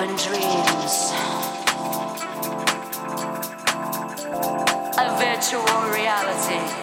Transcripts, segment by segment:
in dreams. A virtual reality.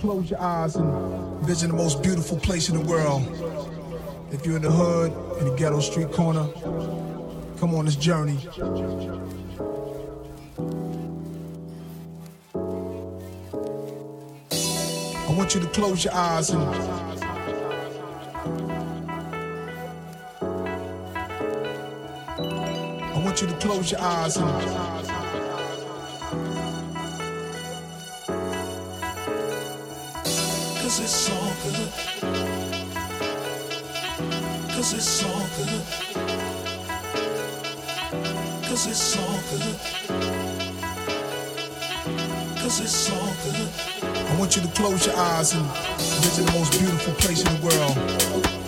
Close your eyes and vision the most beautiful place in the world. If you're in the hood, in the ghetto street corner, come on this journey. I want you to close your eyes and I want you to close your eyes and Cause it's all good. I want you to close your eyes and visit the most beautiful place in the world.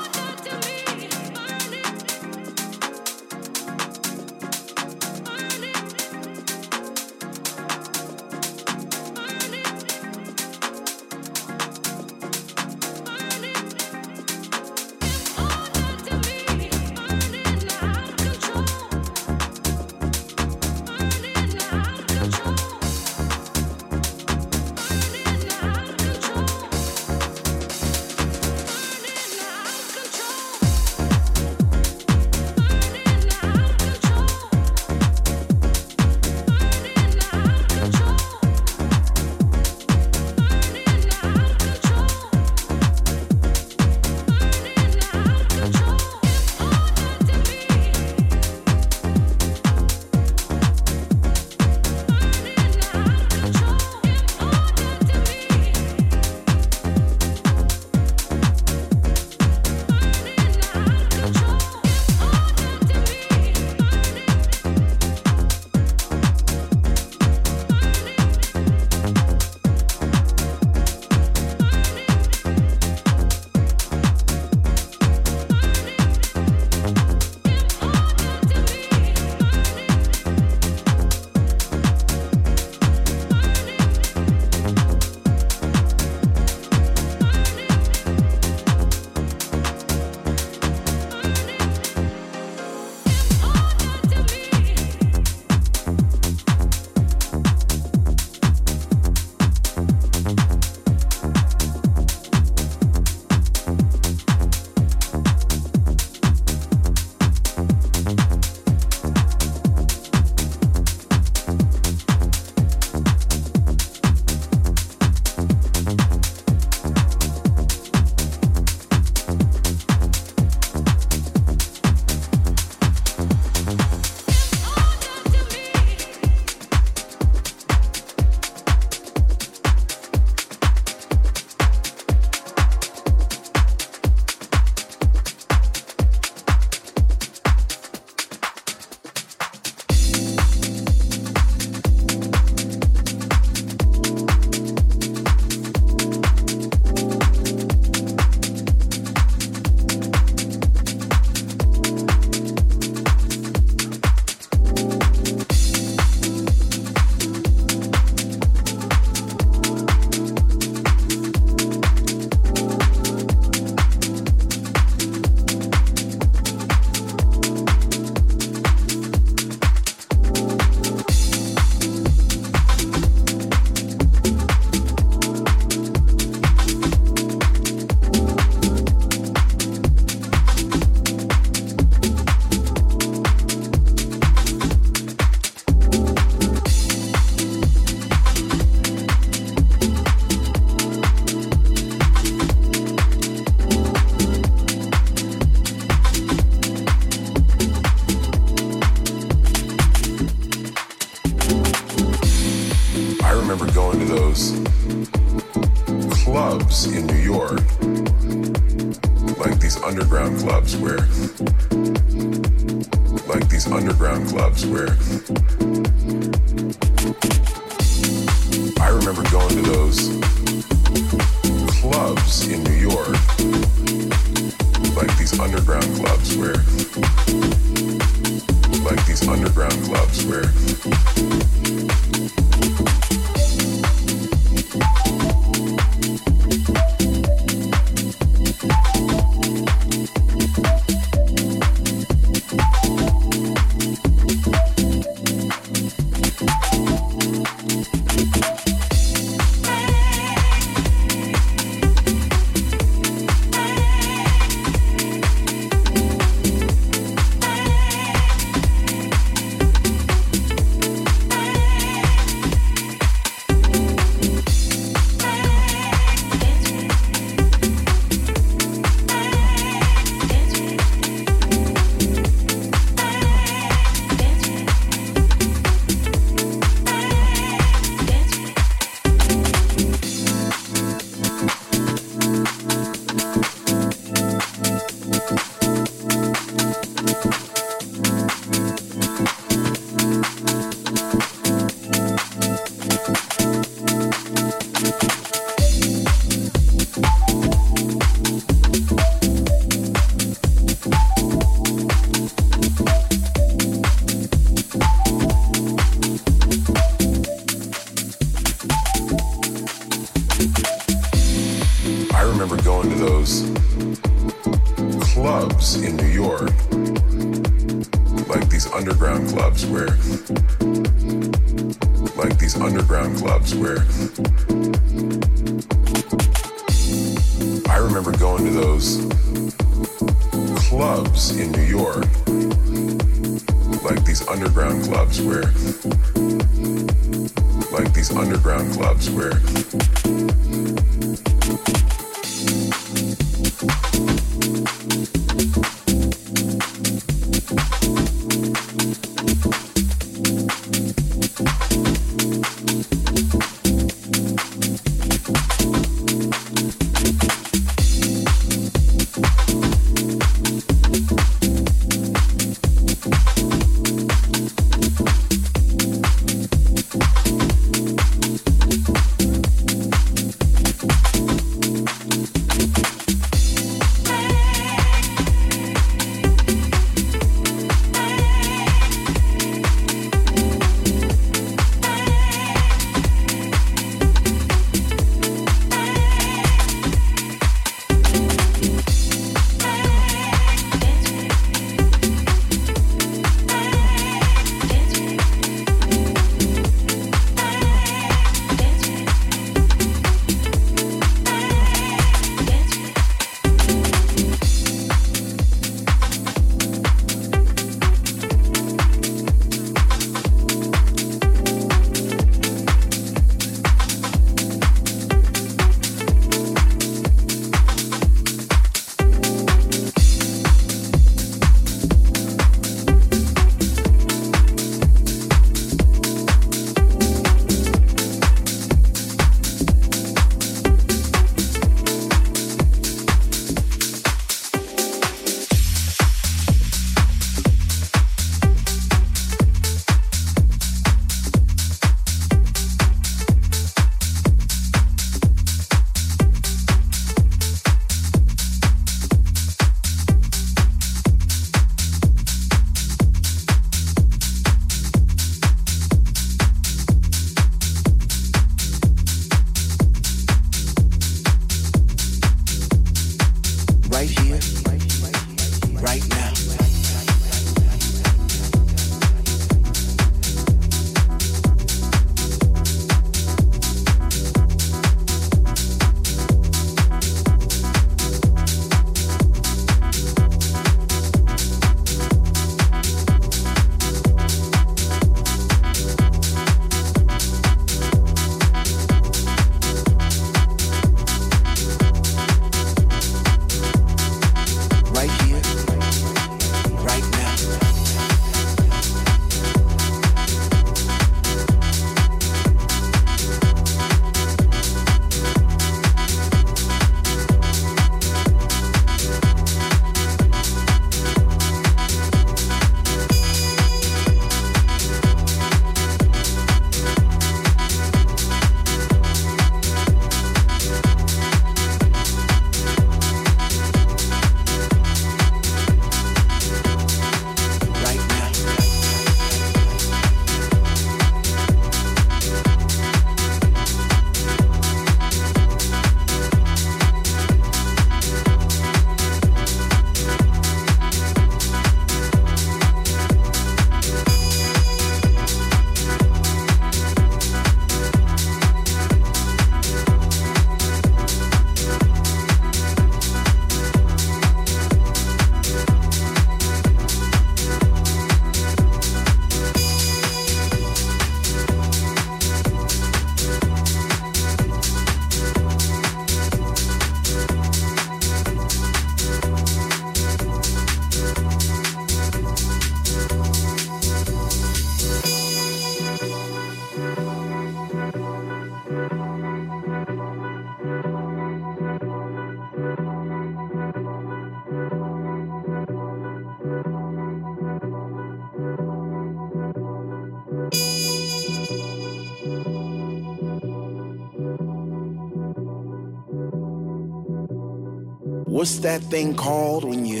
That thing called when you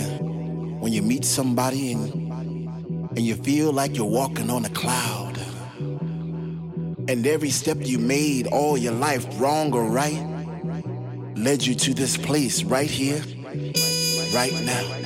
when you meet somebody and and you feel like you're walking on a cloud? And every step you made all your life, wrong or right, led you to this place right here, right now.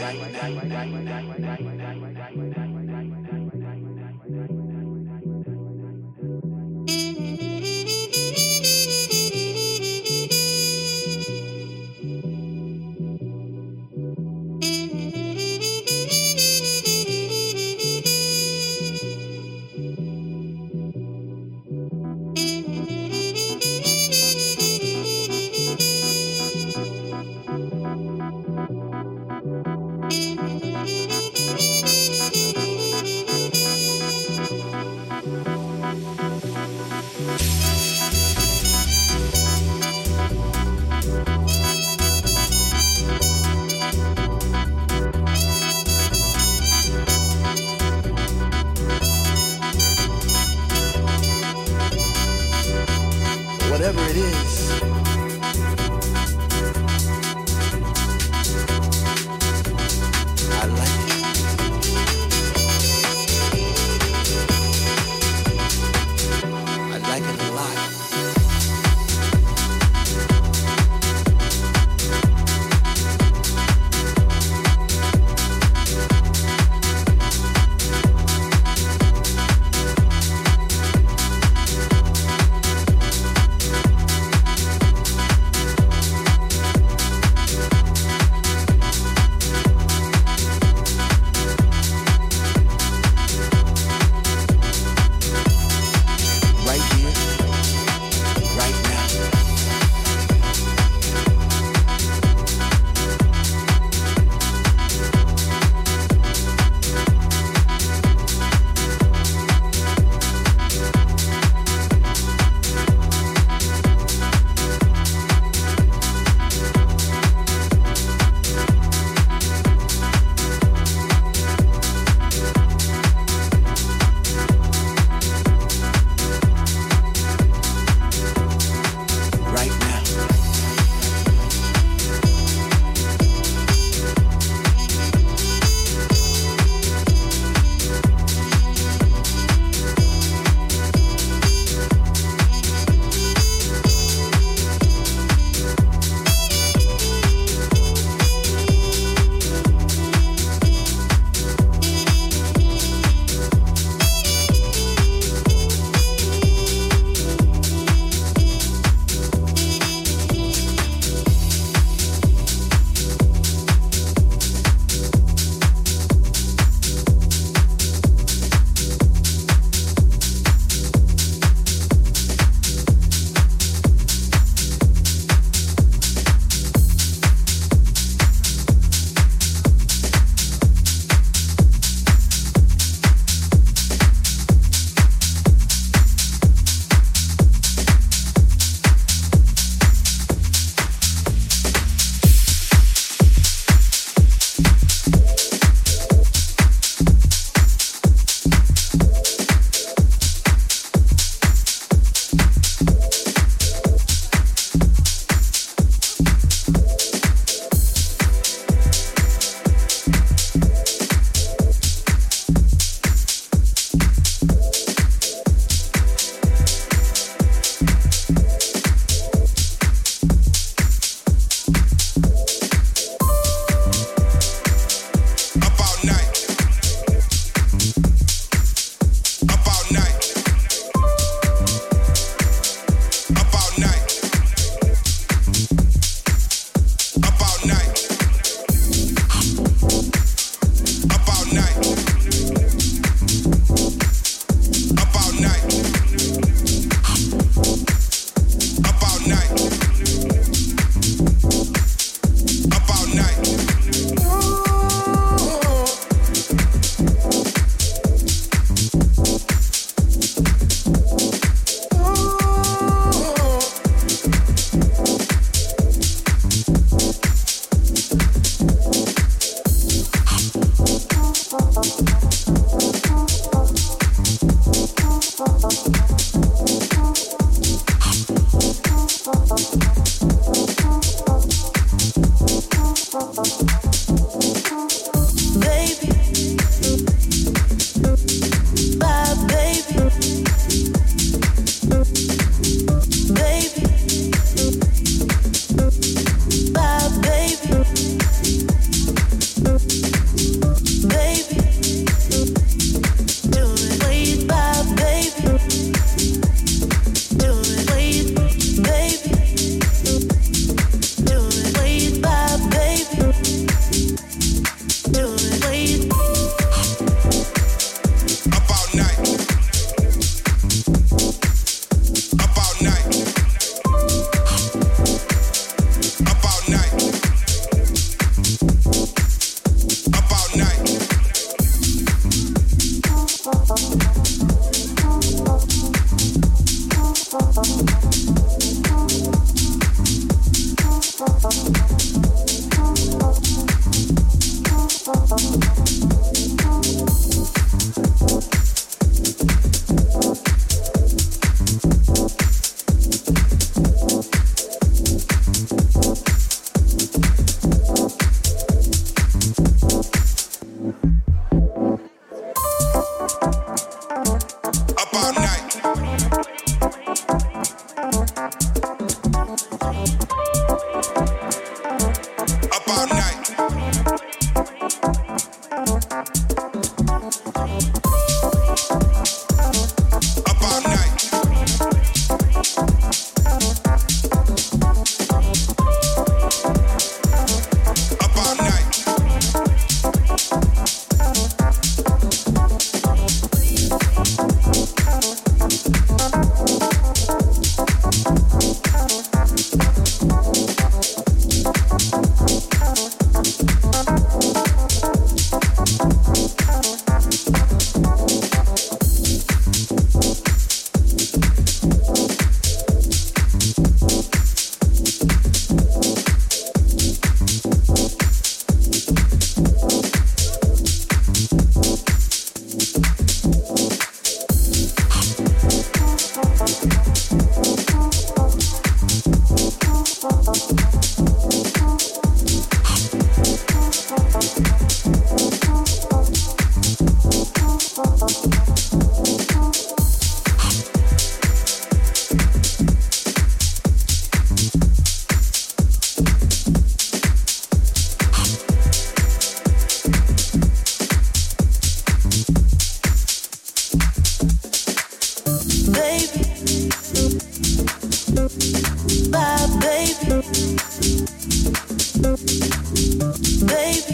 Baby.